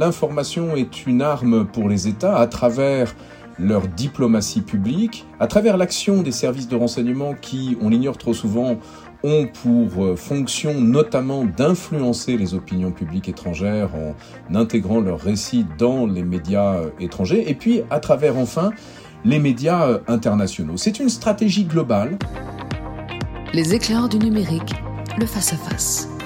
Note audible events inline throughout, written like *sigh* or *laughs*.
L'information est une arme pour les États à travers leur diplomatie publique, à travers l'action des services de renseignement qui, on l'ignore trop souvent, ont pour euh, fonction notamment d'influencer les opinions publiques étrangères en intégrant leurs récits dans les médias euh, étrangers, et puis à travers enfin les médias euh, internationaux. C'est une stratégie globale. Les éclairs du numérique, le face-à-face. -face.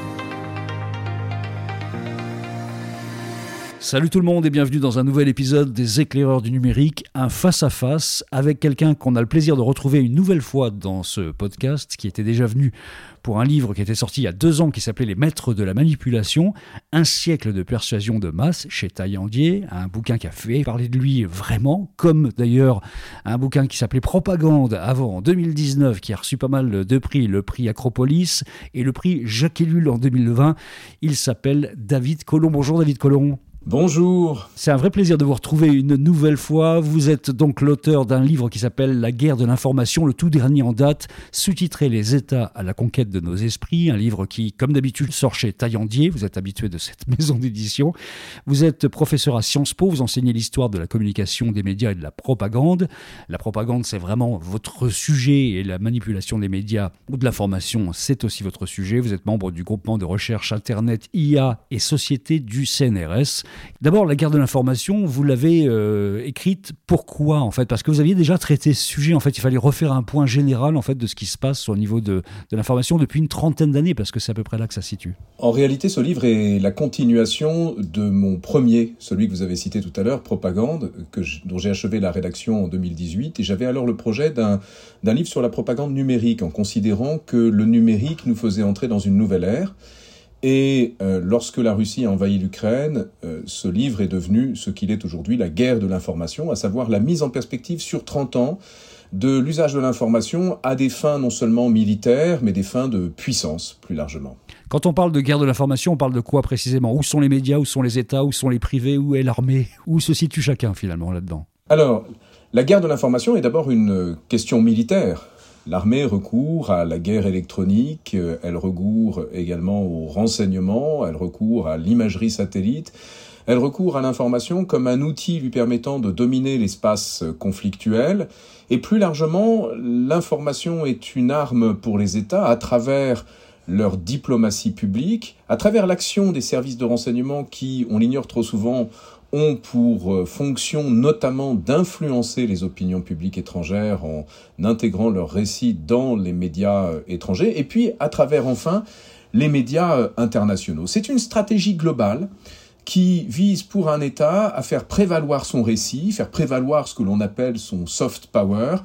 Salut tout le monde et bienvenue dans un nouvel épisode des éclaireurs du numérique, un face-à-face avec quelqu'un qu'on a le plaisir de retrouver une nouvelle fois dans ce podcast, qui était déjà venu pour un livre qui était sorti il y a deux ans qui s'appelait Les Maîtres de la Manipulation, un siècle de persuasion de masse chez Taillandier, un bouquin qui a fait parler de lui vraiment, comme d'ailleurs un bouquin qui s'appelait Propagande avant en 2019, qui a reçu pas mal de prix, le prix Acropolis et le prix Jacques Ellul en 2020. Il s'appelle David Colomb. Bonjour David Colomb. Bonjour. C'est un vrai plaisir de vous retrouver une nouvelle fois. Vous êtes donc l'auteur d'un livre qui s'appelle La guerre de l'information, le tout dernier en date, sous-titré Les États à la conquête de nos esprits, un livre qui, comme d'habitude, sort chez Taillandier. Vous êtes habitué de cette *laughs* maison d'édition. Vous êtes professeur à Sciences Po, vous enseignez l'histoire de la communication, des médias et de la propagande. La propagande, c'est vraiment votre sujet et la manipulation des médias ou de l'information, c'est aussi votre sujet. Vous êtes membre du groupement de recherche Internet, IA et Société du CNRS. D'abord, la guerre de l'information, vous l'avez euh, écrite pourquoi en fait? Parce que vous aviez déjà traité ce sujet. En fait, il fallait refaire un point général en fait de ce qui se passe au niveau de, de l'information depuis une trentaine d'années, parce que c'est à peu près là que ça se situe. En réalité, ce livre est la continuation de mon premier, celui que vous avez cité tout à l'heure, Propagande, dont j'ai achevé la rédaction en 2018. Et j'avais alors le projet d'un livre sur la propagande numérique, en considérant que le numérique nous faisait entrer dans une nouvelle ère. Et euh, lorsque la Russie a envahi l'Ukraine, euh, ce livre est devenu ce qu'il est aujourd'hui, la guerre de l'information, à savoir la mise en perspective sur 30 ans de l'usage de l'information à des fins non seulement militaires, mais des fins de puissance plus largement. Quand on parle de guerre de l'information, on parle de quoi précisément? Où sont les médias? Où sont les États? Où sont les privés? Où est l'armée? Où se situe chacun finalement là-dedans? Alors, la guerre de l'information est d'abord une question militaire. L'armée recourt à la guerre électronique, euh, elle recourt également au renseignement, elle recourt à l'imagerie satellite, elle recourt à l'information comme un outil lui permettant de dominer l'espace conflictuel, et plus largement, l'information est une arme pour les États à travers leur diplomatie publique, à travers l'action des services de renseignement qui, on l'ignore trop souvent, ont pour euh, fonction notamment d'influencer les opinions publiques étrangères en intégrant leurs récits dans les médias euh, étrangers, et puis à travers enfin les médias euh, internationaux. C'est une stratégie globale qui vise pour un État à faire prévaloir son récit, faire prévaloir ce que l'on appelle son soft power,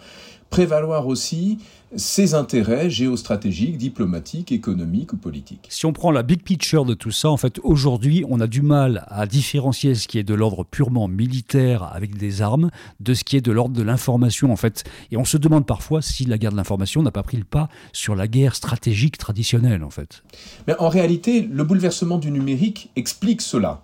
prévaloir aussi ses intérêts géostratégiques, diplomatiques, économiques ou politiques. Si on prend la big picture de tout ça, en fait, aujourd'hui, on a du mal à différencier ce qui est de l'ordre purement militaire avec des armes de ce qui est de l'ordre de l'information, en fait. Et on se demande parfois si la guerre de l'information n'a pas pris le pas sur la guerre stratégique traditionnelle, en fait. Mais en réalité, le bouleversement du numérique explique cela.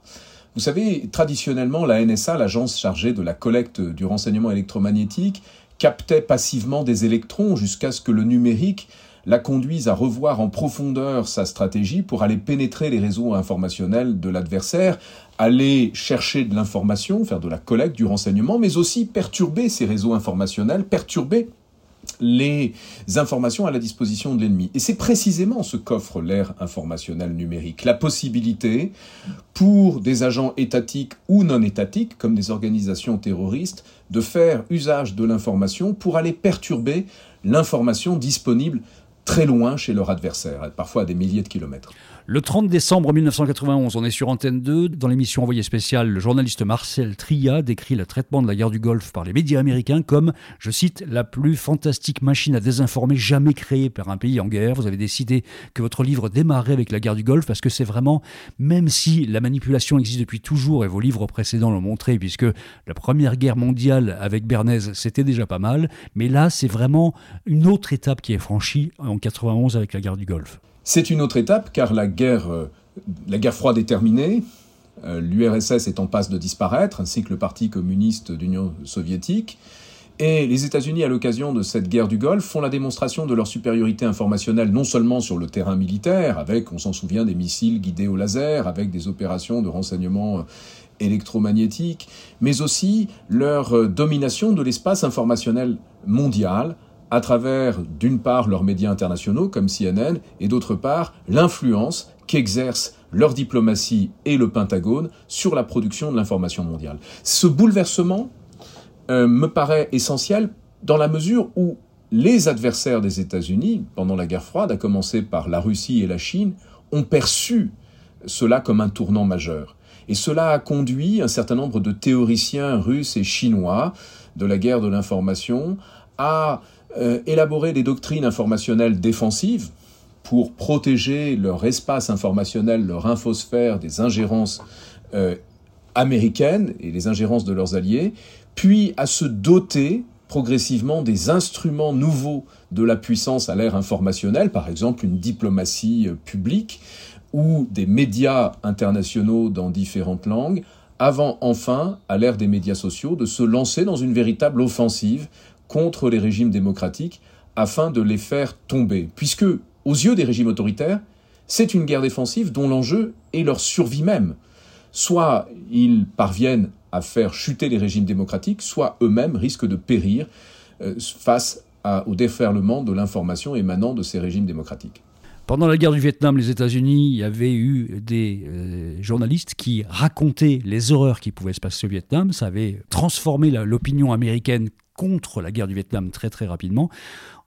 Vous savez, traditionnellement, la NSA, l'agence chargée de la collecte du renseignement électromagnétique, captait passivement des électrons jusqu'à ce que le numérique la conduise à revoir en profondeur sa stratégie pour aller pénétrer les réseaux informationnels de l'adversaire, aller chercher de l'information, faire de la collecte, du renseignement, mais aussi perturber ces réseaux informationnels, perturber les informations à la disposition de l'ennemi. Et c'est précisément ce qu'offre l'ère informationnelle numérique, la possibilité pour des agents étatiques ou non étatiques, comme des organisations terroristes, de faire usage de l'information pour aller perturber l'information disponible très loin chez leur adversaire, parfois à des milliers de kilomètres. Le 30 décembre 1991, on est sur Antenne 2. Dans l'émission Envoyé spécial, le journaliste Marcel Tria décrit le traitement de la guerre du Golfe par les médias américains comme, je cite, la plus fantastique machine à désinformer jamais créée par un pays en guerre. Vous avez décidé que votre livre démarrait avec la guerre du Golfe parce que c'est vraiment, même si la manipulation existe depuis toujours et vos livres précédents l'ont montré, puisque la première guerre mondiale avec Bernays, c'était déjà pas mal, mais là, c'est vraiment une autre étape qui est franchie en 91 avec la guerre du Golfe. C'est une autre étape car la guerre, euh, la guerre froide est terminée, euh, l'URSS est en passe de disparaître, ainsi que le Parti communiste d'Union soviétique, Et les États-Unis, à l'occasion de cette guerre du Golfe, font la démonstration de leur supériorité informationnelle non seulement sur le terrain militaire, avec, on s'en souvient, des missiles guidés au laser, avec des opérations de renseignement euh, électromagnétique, mais aussi leur domination de l'espace informationnel mondial à travers, d'une part, leurs médias internationaux comme CNN, et d'autre part, l'influence qu'exerce leur diplomatie et le Pentagone sur la production de l'information mondiale. Ce bouleversement euh, me paraît essentiel dans la mesure où les adversaires des États-Unis, pendant la guerre froide, à commencer par la Russie et la Chine, ont perçu cela comme un tournant majeur. Et cela a conduit un certain nombre de théoriciens russes et chinois de la guerre de l'information à euh, élaborer des doctrines informationnelles défensives pour protéger leur espace informationnel, leur infosphère des ingérences euh, américaines et des ingérences de leurs alliés, puis à se doter progressivement des instruments nouveaux de la puissance à l'ère informationnelle, par exemple une diplomatie euh, publique ou des médias internationaux dans différentes langues, avant enfin, à l'ère des médias sociaux, de se lancer dans une véritable offensive contre les régimes démocratiques afin de les faire tomber. Puisque, aux yeux des régimes autoritaires, c'est une guerre défensive dont l'enjeu est leur survie même. Soit ils parviennent à faire chuter les régimes démocratiques, soit eux-mêmes risquent de périr euh, face au déferlement de l'information émanant de ces régimes démocratiques. Pendant la guerre du Vietnam, les États-Unis, avait eu des euh, journalistes qui racontaient les horreurs qui pouvaient se passer au Vietnam. Ça avait transformé l'opinion américaine contre la guerre du Vietnam très très rapidement.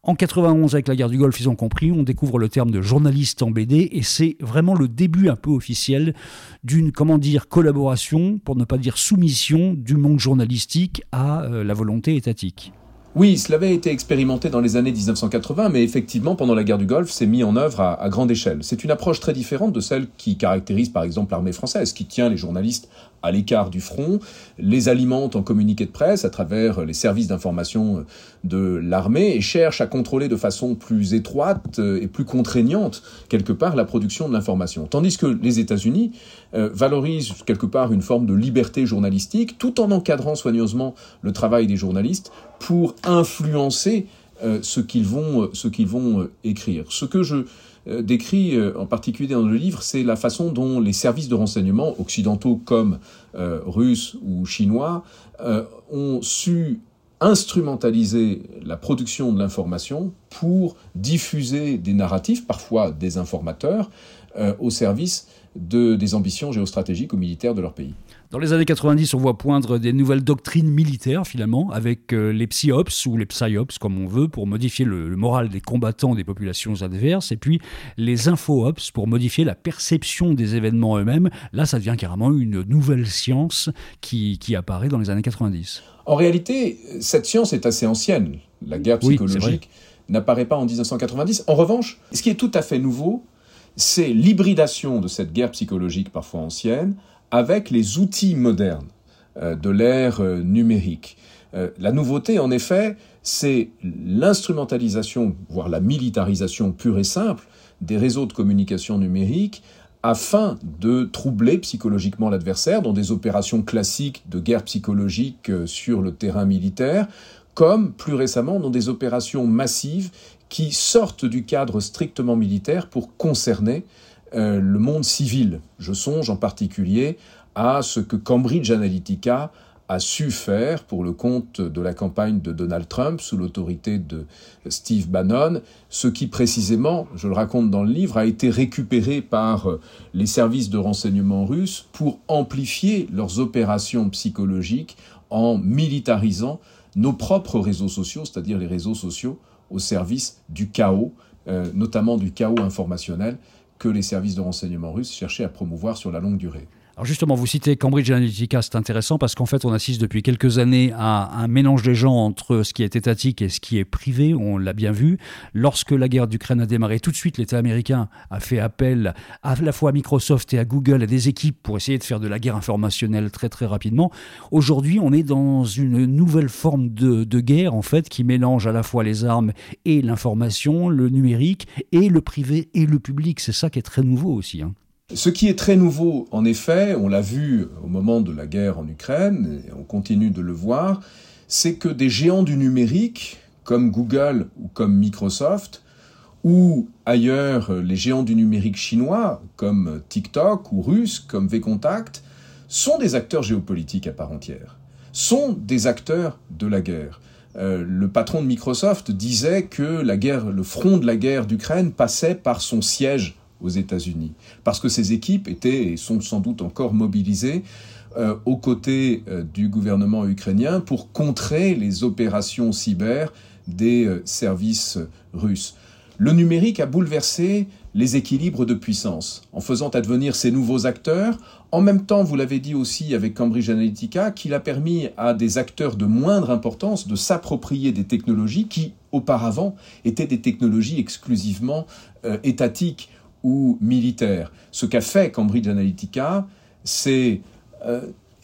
En 91, avec la guerre du Golfe, ils ont compris, on découvre le terme de journaliste en BD, et c'est vraiment le début un peu officiel d'une, comment dire, collaboration, pour ne pas dire soumission, du monde journalistique à euh, la volonté étatique. Oui, cela avait été expérimenté dans les années 1980, mais effectivement, pendant la guerre du Golfe, c'est mis en œuvre à, grande échelle. C'est une approche très différente de celle qui caractérise par exemple l'armée française, qui tient les journalistes à l'écart du front, les alimente en communiqué de presse à travers les services d'information de l'armée et cherche à contrôler de façon plus étroite et plus contraignante, quelque part, la production de l'information. Tandis que les États-Unis euh, valorisent quelque part une forme de liberté journalistique tout en encadrant soigneusement le travail des journalistes pour influencer euh, ce qu'ils vont, euh, ce qu'ils vont euh, écrire. Ce que je décris en particulier dans le livre, c'est la façon dont les services de renseignement, occidentaux comme russes ou chinois, ont su instrumentaliser la production de l'information pour diffuser des narratifs, parfois des informateurs, au service de, des ambitions géostratégiques ou militaires de leur pays. Dans les années 90, on voit poindre des nouvelles doctrines militaires, finalement, avec euh, les psyops ou les psyops, comme on veut, pour modifier le, moral des combattants des populations adverses, et puis les infoops pour modifier la perception des événements eux-mêmes. Là, ça devient carrément une nouvelle science qui, apparaît dans les années 90. En réalité, cette science est assez ancienne. La guerre psychologique n'apparaît pas en 1990. En revanche, ce qui est tout à fait nouveau, c'est l'hybridation de cette guerre psychologique parfois ancienne avec les outils modernes euh, de l'ère euh, numérique. Euh, la nouveauté, en effet, c'est l'instrumentalisation, voire la militarisation pure et simple des réseaux de communication numérique afin de troubler psychologiquement l'adversaire dans des opérations classiques de guerre psychologique sur le terrain militaire, comme plus récemment dans des opérations massives qui sortent du cadre strictement militaire pour concerner euh, le monde civil. Je songe en particulier à ce que Cambridge Analytica a su faire pour le compte de la campagne de Donald Trump sous l'autorité de Steve Bannon, ce qui précisément, je le raconte dans le livre, a été récupéré par euh, les services de renseignement russes pour amplifier leurs opérations psychologiques en militarisant nos propres réseaux sociaux, c'est-à-dire les réseaux sociaux au service du chaos, euh, notamment du chaos informationnel, que les services de renseignement russes cherchaient à promouvoir sur la longue durée. Alors justement, vous citez Cambridge Analytica, c'est intéressant parce qu'en fait, on assiste depuis quelques années à un mélange des gens entre ce qui est étatique et ce qui est privé, on l'a bien vu. Lorsque la guerre d'Ukraine a démarré, tout de suite, l'État américain a fait appel à la fois à Microsoft et à Google, à des équipes pour essayer de faire de la guerre informationnelle très très rapidement. Aujourd'hui, on est dans une nouvelle forme de, guerre, en fait, qui mélange à la fois les armes et l'information, le numérique, et le privé et le public. C'est ça qui est très nouveau aussi. Hein. Ce qui est très nouveau, en effet, on l'a vu au moment de la guerre en Ukraine, et on continue de le voir, c'est que des géants du numérique, comme Google ou comme Microsoft, ou ailleurs les géants du numérique chinois, comme TikTok ou russe, comme Vcontact, sont des acteurs géopolitiques à part entière, sont des acteurs de la guerre. Euh, le patron de Microsoft disait que la guerre, le front de la guerre d'Ukraine passait par son siège aux États-Unis, parce que ces équipes étaient et sont sans doute encore mobilisées euh, aux côtés euh, du gouvernement ukrainien pour contrer les opérations cyber des services russes. Le numérique a bouleversé les équilibres de puissance en faisant advenir ces nouveaux acteurs. En même temps, vous l'avez dit aussi avec Cambridge Analytica, qu'il a permis à des acteurs de moindre importance de s'approprier des technologies qui, auparavant, étaient des technologies exclusivement étatiques ou militaire. Ce qu'a fait Cambridge Analytica, c'est euh,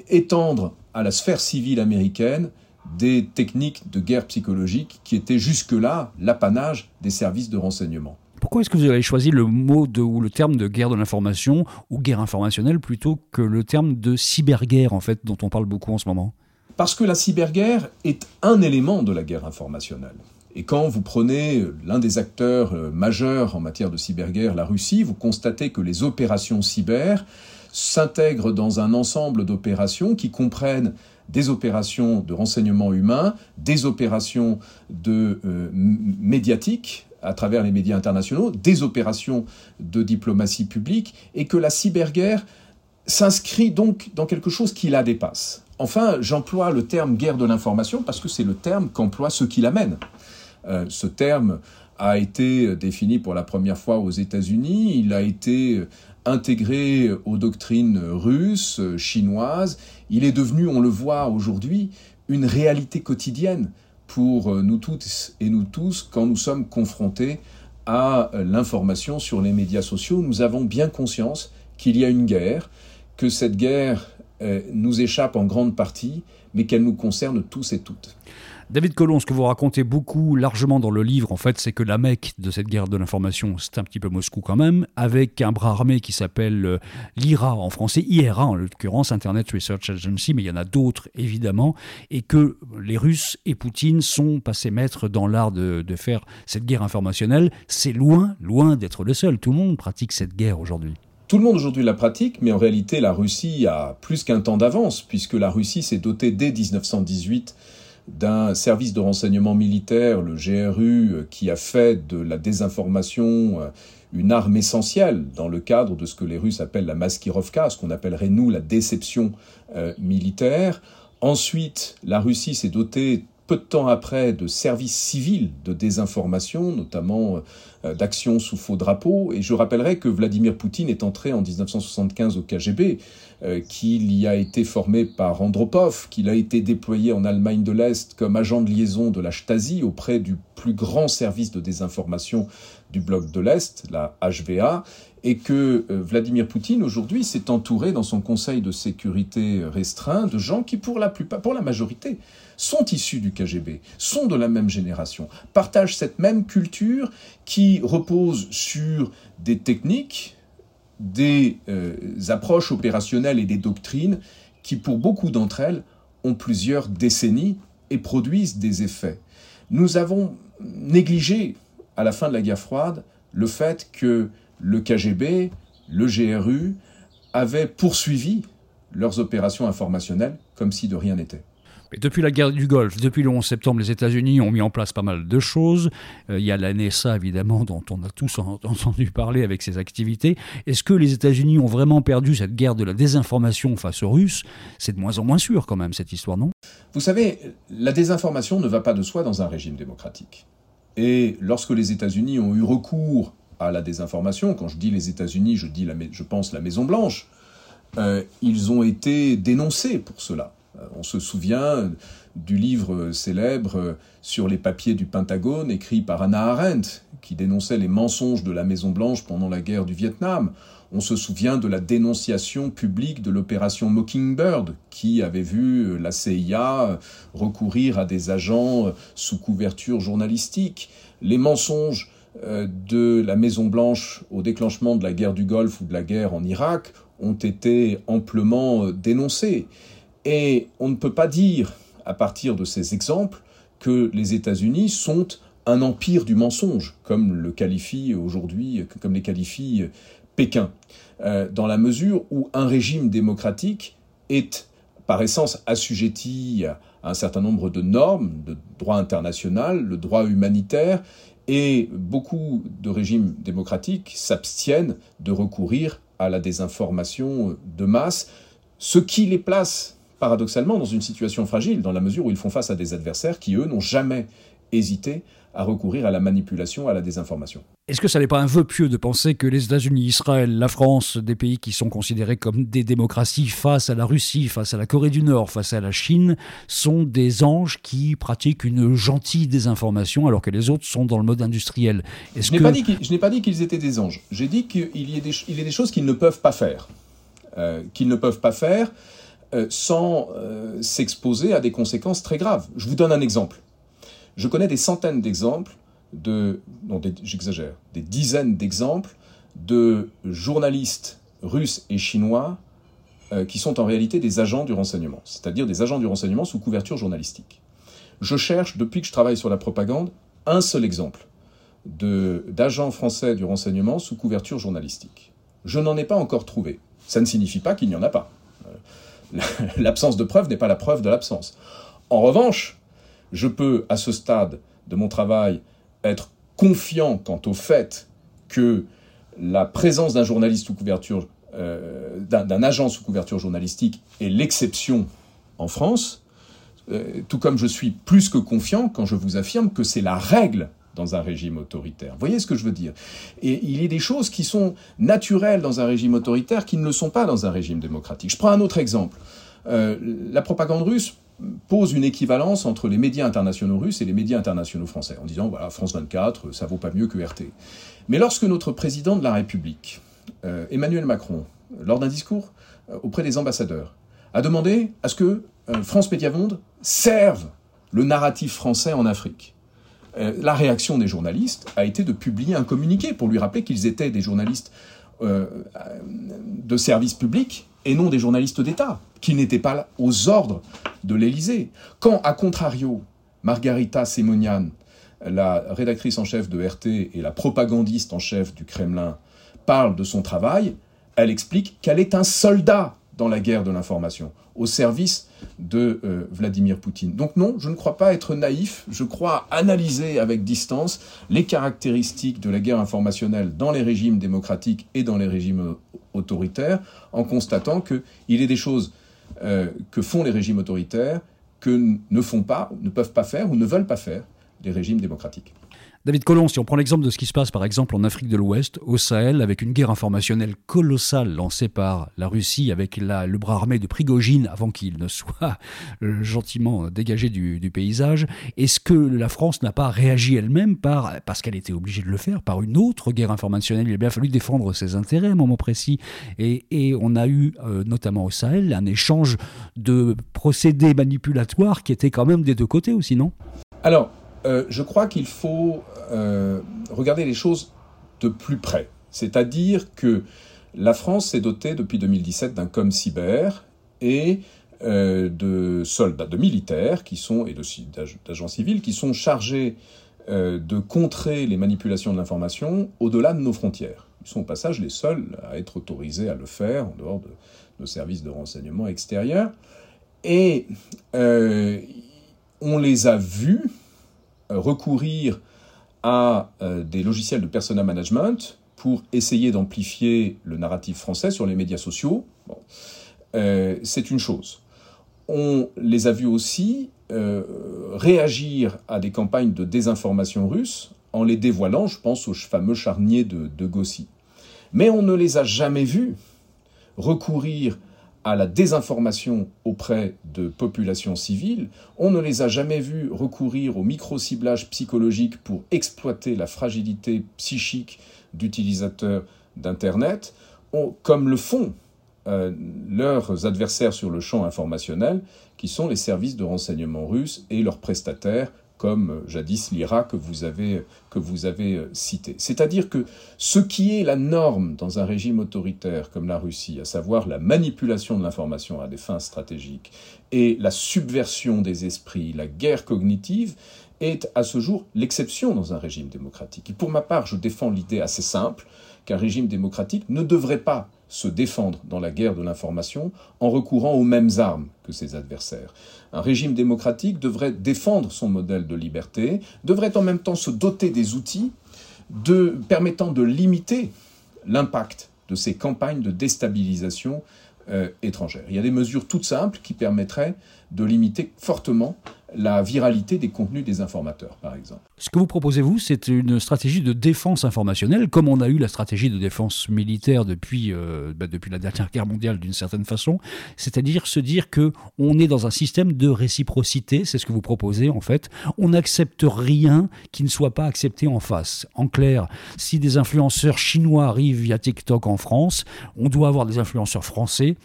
étendre à la sphère civile américaine des techniques de guerre psychologique qui étaient jusque-là l'apanage des services de renseignement. Pourquoi est-ce que vous avez choisi le mot de, ou le terme de guerre de l'information ou guerre informationnelle plutôt que le terme de cyberguerre en fait dont on parle beaucoup en ce moment? Parce que la cyberguerre est un élément de la guerre informationnelle. Et quand vous prenez l'un des acteurs euh, majeurs en matière de cyberguerre, la Russie, vous constatez que les opérations cyber s'intègrent dans un ensemble d'opérations qui comprennent des opérations de renseignement humain, des opérations de euh, médiatiques à travers les médias internationaux, des opérations de diplomatie publique, et que la cyberguerre s'inscrit donc dans quelque chose qui la dépasse. Enfin, j'emploie le terme guerre de l'information parce que c'est le terme qu'emploient ceux qui l'amènent. Euh, ce terme a été défini pour la première fois aux États-Unis, il a été intégré aux doctrines russes, chinoises, il est devenu, on le voit aujourd'hui, une réalité quotidienne pour nous toutes et nous tous quand nous sommes confrontés à l'information sur les médias sociaux. Nous avons bien conscience qu'il y a une guerre, que cette guerre euh, nous échappe en grande partie, mais qu'elle nous concerne tous et toutes. David Colomb, ce que vous racontez beaucoup largement dans le livre, en fait, c'est que la Mecque de cette guerre de l'information, c'est un petit peu Moscou quand même, avec un bras armé qui s'appelle euh, l'IRA en français, IRA en l'occurrence, Internet Research Agency, mais il y en a d'autres évidemment, et que les Russes et Poutine sont passés maîtres dans l'art de, de faire cette guerre informationnelle. C'est loin, loin d'être le seul. Tout le monde pratique cette guerre aujourd'hui. Tout le monde aujourd'hui la pratique, mais en réalité la Russie a plus qu'un temps d'avance, puisque la Russie s'est dotée dès 1918 d'un service de renseignement militaire, le GRU, qui a fait de la désinformation euh, une arme essentielle dans le cadre de ce que les Russes appellent la maskirovka, ce qu'on appellerait nous la déception euh, militaire. Ensuite, la Russie s'est dotée peu de temps après de services civils de désinformation, notamment d'actions sous faux drapeau. Et je rappellerai que Vladimir Poutine est entré en 1975 au KGB. Euh, qu'il y a été formé par Andropov, qu'il a été déployé en Allemagne de l'Est comme agent de liaison de la Stasi auprès du plus grand service de désinformation du bloc de l'Est, la HVA, et que euh, Vladimir Poutine aujourd'hui s'est entouré dans son conseil de sécurité restreint de gens qui pour la plupart, pour la majorité, sont issus du KGB, sont de la même génération, partagent cette même culture qui repose sur des techniques des euh, approches opérationnelles et des doctrines qui, pour beaucoup d'entre elles, ont plusieurs décennies et produisent des effets. Nous avons négligé, à la fin de la guerre froide, le fait que le KGB, le GRU avaient poursuivi leurs opérations informationnelles comme si de rien n'était depuis la guerre du Golfe, depuis le 11 septembre, les États-Unis ont mis en place pas mal de choses. Euh, il y a la NSA, évidemment, dont on a tous *laughs* entendu parler avec ses activités. Est-ce que les États-Unis ont vraiment perdu cette guerre de la désinformation face aux Russes? C'est de moins en moins sûr, quand même, cette histoire, non? Vous savez, la désinformation ne va pas de soi dans un régime démocratique. Et lorsque les États-Unis ont eu recours à la désinformation, quand je dis les États-Unis, je, dis je pense la Maison-Blanche, euh, ils ont été dénoncés pour cela. Euh, on se souvient du livre célèbre sur les papiers du Pentagone écrit par Anna Arendt, qui dénonçait les mensonges de la Maison-Blanche pendant la guerre du Vietnam. On se souvient de la dénonciation publique de l'opération Mockingbird, qui avait vu la CIA recourir à des agents sous couverture journalistique. Les mensonges euh, de la Maison-Blanche au déclenchement de la guerre du Golfe ou de la guerre en Irak ont été amplement dénoncés. Et on ne peut pas dire à partir de ces exemples, que les États-Unis sont un empire du mensonge, comme le qualifie aujourd'hui, comme les qualifie Pékin, euh, dans la mesure où un régime démocratique est par essence assujetti à un certain nombre de normes, de droit international, le droit humanitaire, et beaucoup de régimes démocratiques s'abstiennent de recourir à la désinformation de masse, ce qui les place paradoxalement dans une situation fragile, dans la mesure où ils font face à des adversaires qui, eux, n'ont jamais hésité à recourir à la manipulation, à la désinformation. Est-ce que ça n'est pas un vœu pieux de penser que les États-Unis, Israël, la France, des pays qui sont considérés comme des démocraties face à la Russie, face à la Corée du Nord, face à la Chine, sont des anges qui pratiquent une gentille désinformation alors que les autres sont dans le mode industriel? Je n'ai pas dit qu'ils étaient des anges. J'ai dit qu'il y, a des, choses qu'ils ne peuvent pas faire. Euh, qu'ils ne peuvent pas faire euh, sans euh, s'exposer à des conséquences très graves. Je vous donne un exemple. Je connais des centaines d'exemples de, non, j'exagère, des dizaines d'exemples de journalistes russes et chinois euh, qui sont en réalité des agents du renseignement, c'est-à-dire des agents du renseignement sous couverture journalistique. Je cherche, depuis que je travaille sur la propagande, un seul exemple d'agents français du renseignement sous couverture journalistique. Je n'en ai pas encore trouvé. Ça ne signifie pas qu'il n'y en a pas. *laughs* L'absence de preuve n'est pas la preuve de l'absence. En revanche, je peux, à ce stade de mon travail, être confiant quant au fait que la présence d'un journaliste sous couverture, euh, d'un agent sous couverture journalistique est l'exception en France, euh, tout comme je suis plus que confiant quand je vous affirme que c'est la règle dans un régime autoritaire. Vous voyez ce que je veux dire Et il y a des choses qui sont naturelles dans un régime autoritaire qui ne le sont pas dans un régime démocratique. Je prends un autre exemple. Euh, la propagande russe pose une équivalence entre les médias internationaux russes et les médias internationaux français, en disant, voilà, France 24, ça vaut pas mieux que RT. Mais lorsque notre président de la République, euh, Emmanuel Macron, lors d'un discours euh, auprès des ambassadeurs, a demandé à ce que euh, France Média Monde serve le narratif français en Afrique, la réaction des journalistes a été de publier un communiqué pour lui rappeler qu'ils étaient des journalistes de service public et non des journalistes d'État, qui n'étaient pas aux ordres de l'Élysée. Quand, à contrario, Margarita Simonian, la rédactrice en chef de RT et la propagandiste en chef du Kremlin, parle de son travail, elle explique qu'elle est un soldat dans la guerre de l'information, au service de euh, Vladimir Poutine. Donc non, je ne crois pas être naïf, je crois analyser avec distance les caractéristiques de la guerre informationnelle dans les régimes démocratiques et dans les régimes autoritaires, en constatant qu'il y a des choses euh, que font les régimes autoritaires que ne font pas, ne peuvent pas faire ou ne veulent pas faire les régimes démocratiques. David Colomb, si on prend l'exemple de ce qui se passe par exemple en Afrique de l'Ouest, au Sahel, avec une guerre informationnelle colossale lancée par la Russie avec le bras armé de Prigogine avant qu'il ne soit euh, gentiment dégagé du, paysage, est-ce que la France n'a pas réagi elle-même par, parce qu'elle était obligée de le faire, par une autre guerre informationnelle? Il a bien fallu défendre ses intérêts à un moment précis. Et, on a eu, euh, notamment au Sahel, un échange de procédés manipulatoires qui étaient quand même des deux côtés aussi, non? Alors, euh, je crois qu'il faut euh, regarder les choses de plus près. C'est-à-dire que la France s'est dotée depuis 2017 d'un com cyber et euh, de soldats, de militaires qui sont et d'agents civils qui sont chargés de contrer les manipulations de l'information au-delà de nos frontières. Ils sont au passage les seuls à être autorisés à le faire en dehors de nos services de renseignement extérieurs. Et on les a vus recourir à euh, des logiciels de persona management pour essayer d'amplifier le narratif français sur les médias sociaux. Euh, c'est une chose. On les a vus aussi réagir à des campagnes de désinformation russe en les dévoilant, je pense au fameux charnier de, de Gossi. Mais on ne les a jamais vus recourir à la désinformation auprès de populations civiles, on ne les a jamais vus recourir au micro-ciblage psychologique pour exploiter la fragilité psychique d'utilisateurs d'Internet, comme le font euh, leurs adversaires sur le champ informationnel, qui sont les services de renseignement russes et leurs prestataires comme jadis l'IRA que vous avez, que vous avez cité. C'est-à-dire que ce qui est la norme dans un régime autoritaire comme la Russie, à savoir la manipulation de l'information à des fins stratégiques et la subversion des esprits, la guerre cognitive, est à ce jour l'exception dans un régime démocratique. Et pour ma part, je défends l'idée assez simple qu'un régime démocratique ne devrait pas se défendre dans la guerre de l'information en recourant aux mêmes armes que ses adversaires. Un régime démocratique devrait défendre son modèle de liberté, devrait en même temps se doter des outils permettant de limiter l'impact de ces campagnes de déstabilisation euh, étrangère. Il y a des mesures toutes simples qui permettraient de limiter fortement la viralité des contenus des informateurs, par exemple. Ce que vous proposez, vous, c'est une stratégie de défense informationnelle, comme on a eu la stratégie de défense militaire depuis, euh, bah, depuis la dernière guerre mondiale, d'une certaine façon. C'est-à-dire se dire que on est dans un système de réciprocité, c'est ce que vous proposez, en fait. On n'accepte rien qui ne soit pas accepté en face. En clair, si des influenceurs chinois arrivent via TikTok en France, on doit avoir des influenceurs français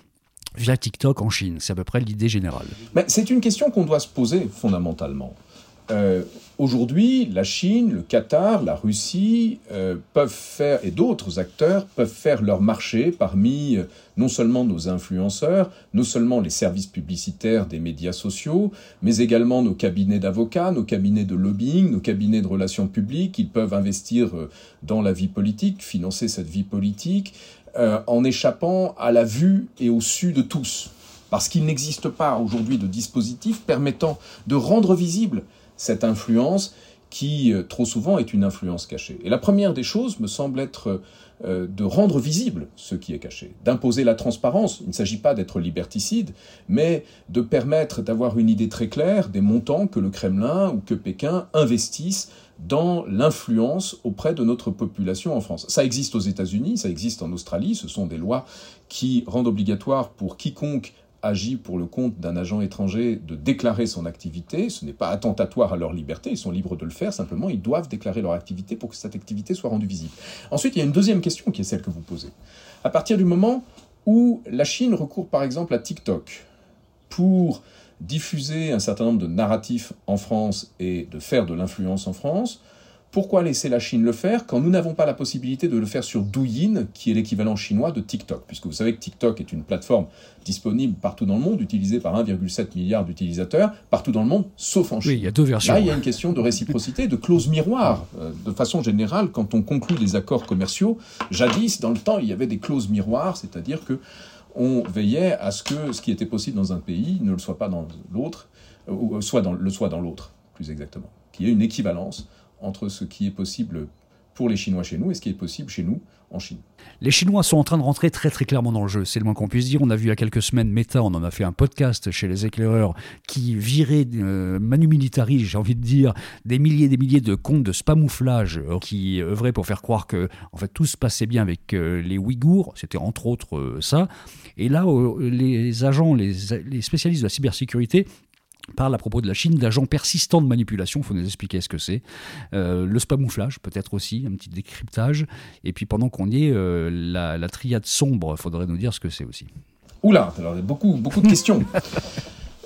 via TikTok en Chine. C'est à peu près l'idée générale. C'est une question qu'on doit se poser fondamentalement. Euh, aujourd'hui, la Chine, le Qatar, la Russie euh, peuvent faire, et d'autres acteurs peuvent faire leur marché parmi euh, non seulement nos influenceurs, non seulement les services publicitaires des médias sociaux, mais également nos cabinets d'avocats, nos cabinets de lobbying, nos cabinets de relations publiques. Ils peuvent investir dans la vie politique, financer cette vie politique, euh, en échappant à la vue et au su de tous. Parce qu'il n'existe pas aujourd'hui de dispositif permettant de rendre visible cette influence qui euh, trop souvent est une influence cachée. Et la première des choses me semble être euh, de rendre visible ce qui est caché, d'imposer la transparence. Il ne s'agit pas d'être liberticide, mais de permettre d'avoir une idée très claire des montants que le Kremlin ou que Pékin investissent dans l'influence auprès de notre population en France. Ça existe aux États-Unis, ça existe en Australie, ce sont des lois qui rendent obligatoire pour quiconque agit pour le compte d'un agent étranger de déclarer son activité. Ce n'est pas attentatoire à leur liberté, ils sont libres de le faire, simplement ils doivent déclarer leur activité pour que cette activité soit rendue visible. Ensuite, il y a une deuxième question qui est celle que vous posez. À partir du moment où la Chine recourt par exemple à TikTok pour diffuser un certain nombre de narratifs en France et de faire de l'influence en France, pourquoi laisser la Chine le faire quand nous n'avons pas la possibilité de le faire sur Douyin, qui est l'équivalent chinois de TikTok? Puisque vous savez que TikTok est une plateforme disponible partout dans le monde, utilisée par 1,7 milliard d'utilisateurs, partout dans le monde, sauf en Chine. Oui, il y a deux versions. Là, il y a une question de réciprocité, de clause miroir. Euh, de façon générale, quand on conclut des accords commerciaux, jadis, dans le temps, il y avait des clauses miroirs, c'est-à-dire que on veillait à ce que ce qui était possible dans un pays ne le soit pas dans l'autre, euh, ou soit dans, le soit dans l'autre, plus exactement. Qu'il y ait une équivalence entre ce qui est possible pour les Chinois chez nous et ce qui est possible chez nous en Chine. Les Chinois sont en train de rentrer très très clairement dans le jeu, c'est le moins qu'on puisse dire. On a vu il y a quelques semaines Meta, on en a fait un podcast chez les éclaireurs, qui virait euh, manu militari, j'ai envie de dire, des milliers et des milliers de comptes de spamouflage euh, qui œuvraient pour faire croire que en fait tout se passait bien avec euh, les Ouïghours, c'était entre autres ça. Et là, les agents, les spécialistes de la cybersécurité parle à propos de la Chine d'agents persistants de manipulation, il faut nous expliquer ce que c'est. Euh, le spamouflage, peut-être aussi, un petit décryptage. Et puis pendant qu'on y est, euh, la, triade sombre, il faudrait nous dire ce que c'est aussi. Oula, alors beaucoup, beaucoup de questions. *laughs*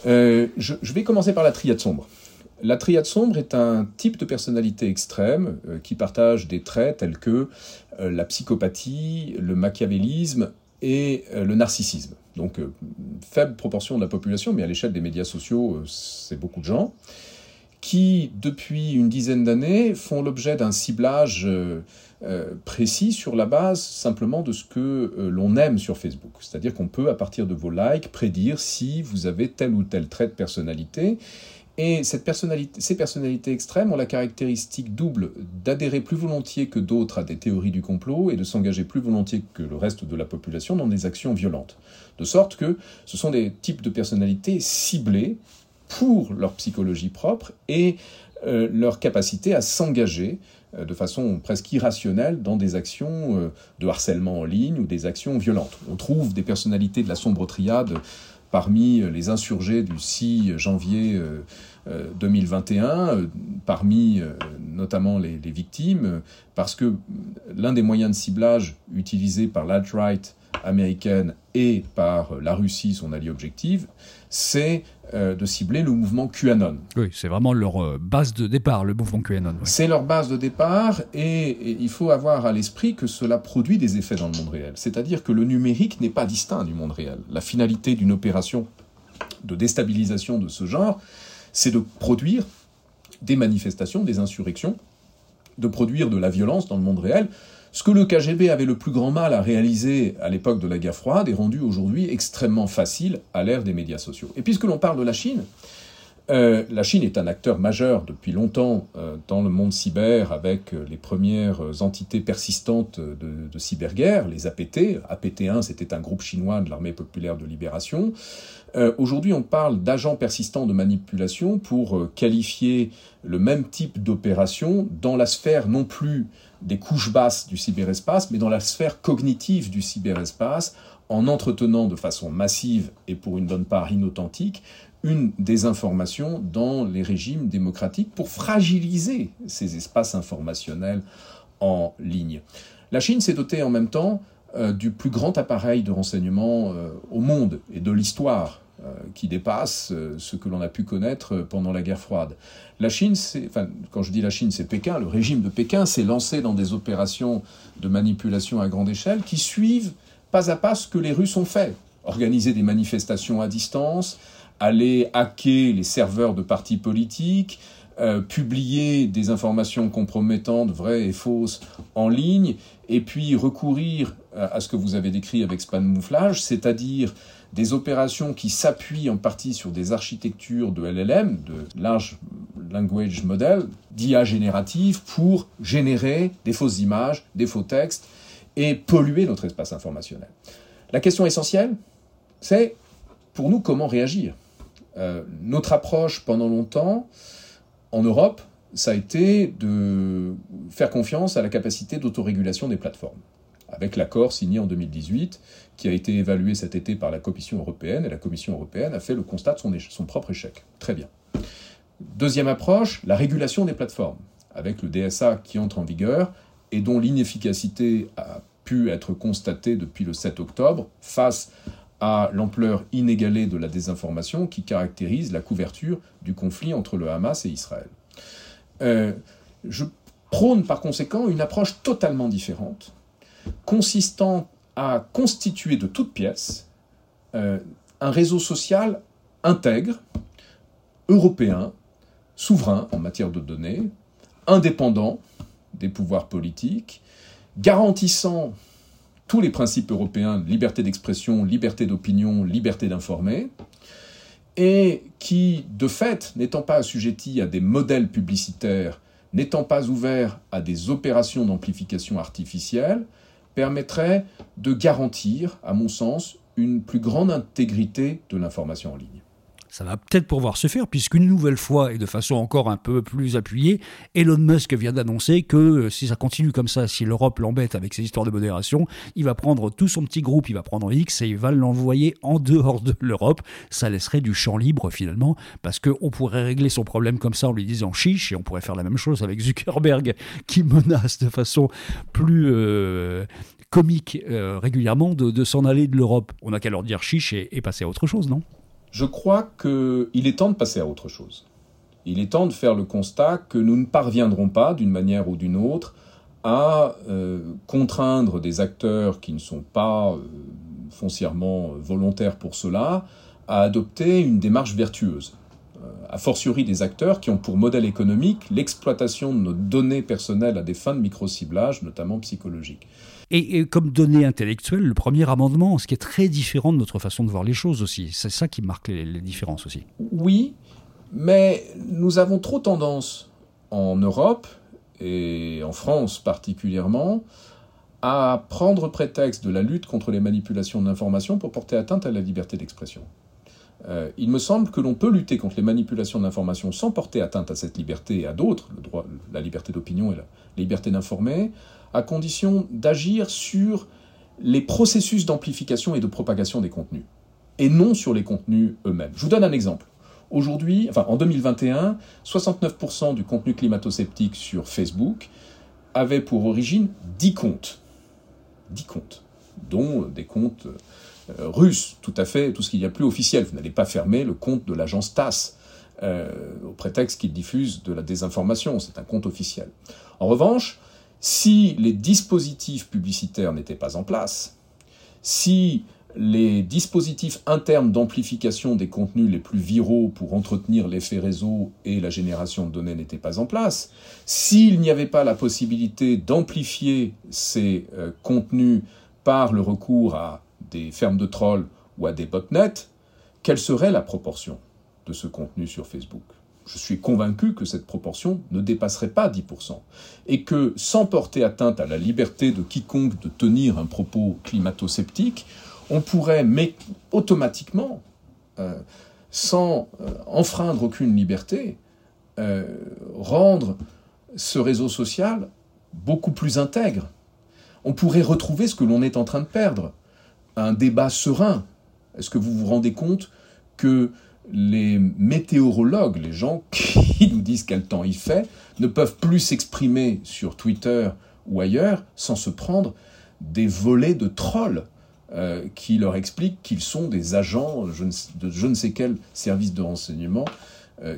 Euh, je, vais commencer par la triade sombre. La triade sombre est un type de personnalité extrême qui partage des traits tels que la psychopathie, le machiavélisme et le narcissisme. Donc, euh, faible proportion de la population, mais à l'échelle des médias sociaux, euh, c'est beaucoup de gens, qui, depuis une dizaine d'années, font l'objet d'un ciblage euh, précis sur la base simplement de ce que l'on aime sur Facebook. C'est-à-dire qu'on peut, à partir de vos likes, prédire si vous avez tel ou tel trait de personnalité. Et ces personnalités extrêmes ont la caractéristique double d'adhérer plus volontiers que d'autres à des théories du complot et de s'engager plus volontiers que le reste de la population dans des actions violentes. De sorte que ce sont des types de personnalités ciblées pour leur psychologie propre et euh, leur capacité à s'engager euh, de façon presque irrationnelle dans des actions euh, de harcèlement en ligne ou des actions violentes. On trouve des personnalités de la sombre triade parmi les insurgés du 6 janvier 2021, parmi notamment les, les, victimes, parce que l'un des moyens de ciblage utilisés par l'alt-right américaine et par la Russie, son allié objectif, c'est euh, de cibler le mouvement QAnon. Oui, c'est vraiment leur euh, base de départ, le mouvement QAnon. C'est leur base de départ et, il faut avoir à l'esprit que cela produit des effets dans le monde réel. C'est-à-dire que le numérique n'est pas distinct du monde réel. La finalité d'une opération de déstabilisation de ce genre, c'est de produire des manifestations, des insurrections, de produire de la violence dans le monde réel, ce que le KGB avait le plus grand mal à réaliser à l'époque de la guerre froide est rendu aujourd'hui extrêmement facile à l'ère des médias sociaux. Et puisque l'on parle de la Chine, euh, la Chine est un acteur majeur depuis longtemps euh, dans le monde cyber avec euh, les premières entités persistantes de, de, cyberguerre, les APT. APT-1, c'était un groupe chinois de l'armée populaire de libération. Aujourd'hui, on parle d'agents persistants de manipulation pour qualifier le même type d'opération dans la sphère non plus des couches basses du cyberespace, mais dans la sphère cognitive du cyberespace, en entretenant de façon massive et pour une bonne part inauthentique une désinformation dans les régimes démocratiques pour fragiliser ces espaces informationnels en ligne. La Chine s'est dotée en même temps euh, du plus grand appareil de renseignement euh, au monde et de l'histoire qui dépasse ce que l'on a pu connaître pendant la guerre froide. La Chine, quand je dis la Chine, c'est Pékin. Le régime de Pékin s'est lancé dans des opérations de manipulation à grande échelle qui suivent pas à pas ce que les Russes ont fait. Organiser des manifestations à distance, aller hacker les serveurs de partis politiques, euh, publier des informations compromettantes, vraies et fausses, en ligne, et puis recourir à ce que vous avez décrit avec Mouflage, c'est-à-dire des opérations qui s'appuient en partie sur des architectures de LLM, de Large Language Model, d'IA générative, pour générer des fausses images, des faux textes, et polluer notre espace informationnel. La question essentielle, c'est pour nous comment réagir? Euh, notre approche pendant longtemps, en Europe, ça a été de faire confiance à la capacité d'autorégulation des plateformes avec l'accord signé en 2018, qui a été évalué cet été par la Commission européenne, et la Commission européenne a fait le constat de son, propre échec. Très bien. Deuxième approche, la régulation des plateformes, avec le DSA qui entre en vigueur et dont l'inefficacité a pu être constatée depuis le 7 octobre face à l'ampleur inégalée de la désinformation qui caractérise la couverture du conflit entre le Hamas et Israël. Euh, je prône par conséquent une approche totalement différente consistant à constituer de toutes pièces euh, un réseau social intègre, européen, souverain en matière de données, indépendant des pouvoirs politiques, garantissant tous les principes européens de liberté d'expression, liberté d'opinion, liberté d'informer, et qui, de fait, n'étant pas assujetti à des modèles publicitaires, n'étant pas ouvert à des opérations d'amplification artificielle, permettrait de garantir, à mon sens, une plus grande intégrité de l'information en ligne ça va peut-être pouvoir se faire, puisqu'une nouvelle fois, et de façon encore un peu plus appuyée, Elon Musk vient d'annoncer que euh, si ça continue comme ça, si l'Europe l'embête avec ses histoires de modération, il va prendre tout son petit groupe, il va prendre X et il va l'envoyer en dehors de l'Europe. Ça laisserait du champ libre finalement, parce qu'on pourrait régler son problème comme ça en lui disant chiche, et on pourrait faire la même chose avec Zuckerberg qui menace de façon plus euh, comique euh, régulièrement de, s'en aller de l'Europe. On n'a qu'à leur dire chiche et passer à autre chose, non? Je crois qu'il est temps de passer à autre chose. Il est temps de faire le constat que nous ne parviendrons pas, d'une manière ou d'une autre, à euh, contraindre des acteurs qui ne sont pas euh, foncièrement volontaires pour cela à adopter une démarche vertueuse. Euh, a fortiori des acteurs qui ont pour modèle économique l'exploitation de nos données personnelles à des fins de micro-ciblage, notamment psychologiques. Et, comme donnée intellectuelle, le premier amendement, ce qui est très différent de notre façon de voir les choses aussi. C'est ça qui marque les, différences aussi. Oui, mais nous avons trop tendance en Europe et en France particulièrement à prendre prétexte de la lutte contre les manipulations d'informations pour porter atteinte à la liberté d'expression. Euh, il me semble que l'on peut lutter contre les manipulations d'informations sans porter atteinte à cette liberté et à d'autres, la liberté d'opinion et la liberté d'informer, à condition d'agir sur les processus d'amplification et de propagation des contenus, et non sur les contenus eux-mêmes. Je vous donne un exemple. Aujourd'hui, enfin en 2021, 69% du contenu climato-sceptique sur Facebook avait pour origine 10 comptes. 10 comptes, dont des comptes russe, tout à fait, tout ce qu'il y a plus officiel. Vous n'allez pas fermer le compte de l'agence TASS au prétexte qu'il diffuse de la désinformation. C'est un compte officiel. En revanche, si les dispositifs publicitaires n'étaient pas en place, si les dispositifs internes d'amplification des contenus les plus viraux pour entretenir l'effet réseau et la génération de données n'étaient pas en place, s'il n'y avait pas la possibilité d'amplifier ces euh, contenus par le recours à des fermes de trolls ou à des botnets, quelle serait la proportion de ce contenu sur Facebook? Je suis convaincu que cette proportion ne dépasserait pas 10%. Et que sans porter atteinte à la liberté de quiconque de tenir un propos climato-sceptique, on pourrait mais automatiquement, euh, sans euh, enfreindre aucune liberté, euh, rendre ce réseau social beaucoup plus intègre. On pourrait retrouver ce que l'on est en train de perdre, un débat serein. Est-ce que vous vous rendez compte que les météorologues, les gens *laughs* qui nous disent quel temps il fait, ne peuvent plus s'exprimer sur Twitter ou ailleurs sans se prendre des volets de trolls euh, qui leur expliquent qu'ils sont des agents de je ne sais quel service de renseignement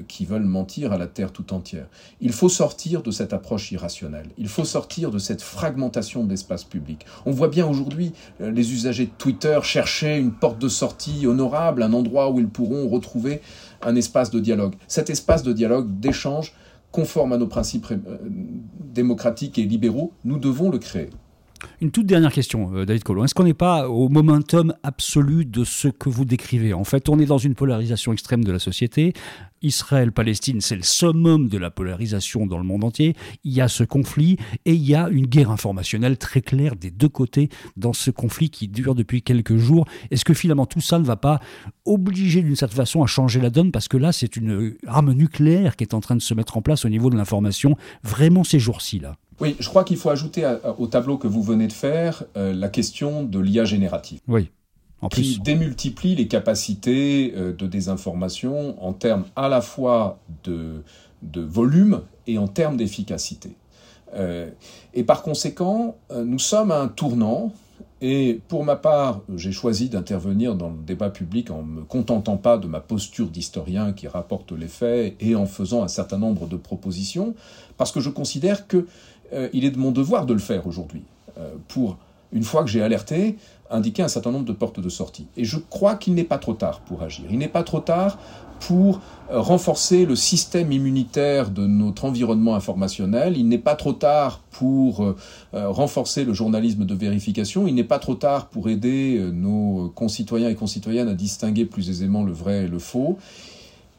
qui veulent mentir à la Terre tout entière. Il faut sortir de cette approche irrationnelle. Il faut sortir de cette fragmentation de l'espace public. On voit bien aujourd'hui euh, les usagers de Twitter chercher une porte de sortie honorable, un endroit où ils pourront retrouver un espace de dialogue. Cet espace de dialogue, d'échange, conforme à nos principes démocratiques et libéraux, nous devons le créer. Une toute dernière question, euh, David Collomb. Est-ce qu'on n'est pas au momentum absolu de ce que vous décrivez En fait, on est dans une polarisation extrême de la société. Israël-Palestine, c'est le summum de la polarisation dans le monde entier. Il y a ce conflit et il y a une guerre informationnelle très claire des deux côtés dans ce conflit qui dure depuis quelques jours. Est-ce que finalement tout ça ne va pas obliger d'une certaine façon à changer la donne Parce que là, c'est une arme nucléaire qui est en train de se mettre en place au niveau de l'information vraiment ces jours-ci. là. Oui, je crois qu'il faut ajouter au tableau que vous venez de faire euh, la question de l'IA générative. Oui. En qui démultiplie les capacités euh, de désinformation en termes à la fois de, de volume et en termes d'efficacité. Euh, et par conséquent, nous sommes à un tournant et pour ma part, j'ai choisi d'intervenir dans le débat public en me contentant pas de ma posture d'historien qui rapporte les faits et en faisant un certain nombre de propositions, parce que je considère que euh, il est de mon devoir de le faire aujourd'hui, euh, pour, une fois que j'ai alerté, indiquer un certain nombre de portes de sortie. Et je crois qu'il n'est pas trop tard pour agir. Il n'est pas trop tard pour euh, renforcer le système immunitaire de notre environnement informationnel. Il n'est pas trop tard pour renforcer le journalisme de vérification. Il n'est pas trop tard pour aider nos concitoyens et concitoyennes à distinguer plus aisément le vrai et le faux.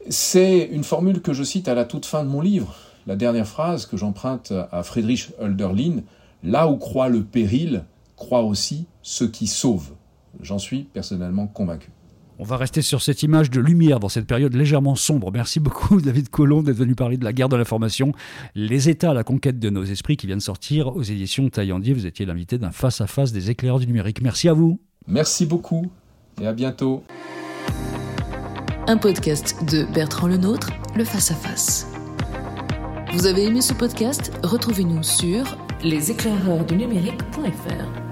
C'est une formule que je cite à la toute fin de mon livre la dernière phrase que j'emprunte à Friedrich Hölderlin, là où croit le péril, croit aussi ce qui sauve. J'en suis personnellement convaincu. On va rester sur cette image de lumière dans cette période légèrement sombre. Merci beaucoup *laughs* David Colomb d'être venu parler de la guerre de l'information, les États à la conquête de nos esprits qui vient de sortir aux éditions Taillandier. Vous étiez l'invité d'un face-à-face des éclaireurs du numérique. Merci à vous. Merci beaucoup et à bientôt. Un podcast de Bertrand Lenôtre, le face-à-face. Vous avez aimé ce podcast? Retrouvez-nous sur leséclaireursdunumérique.fr.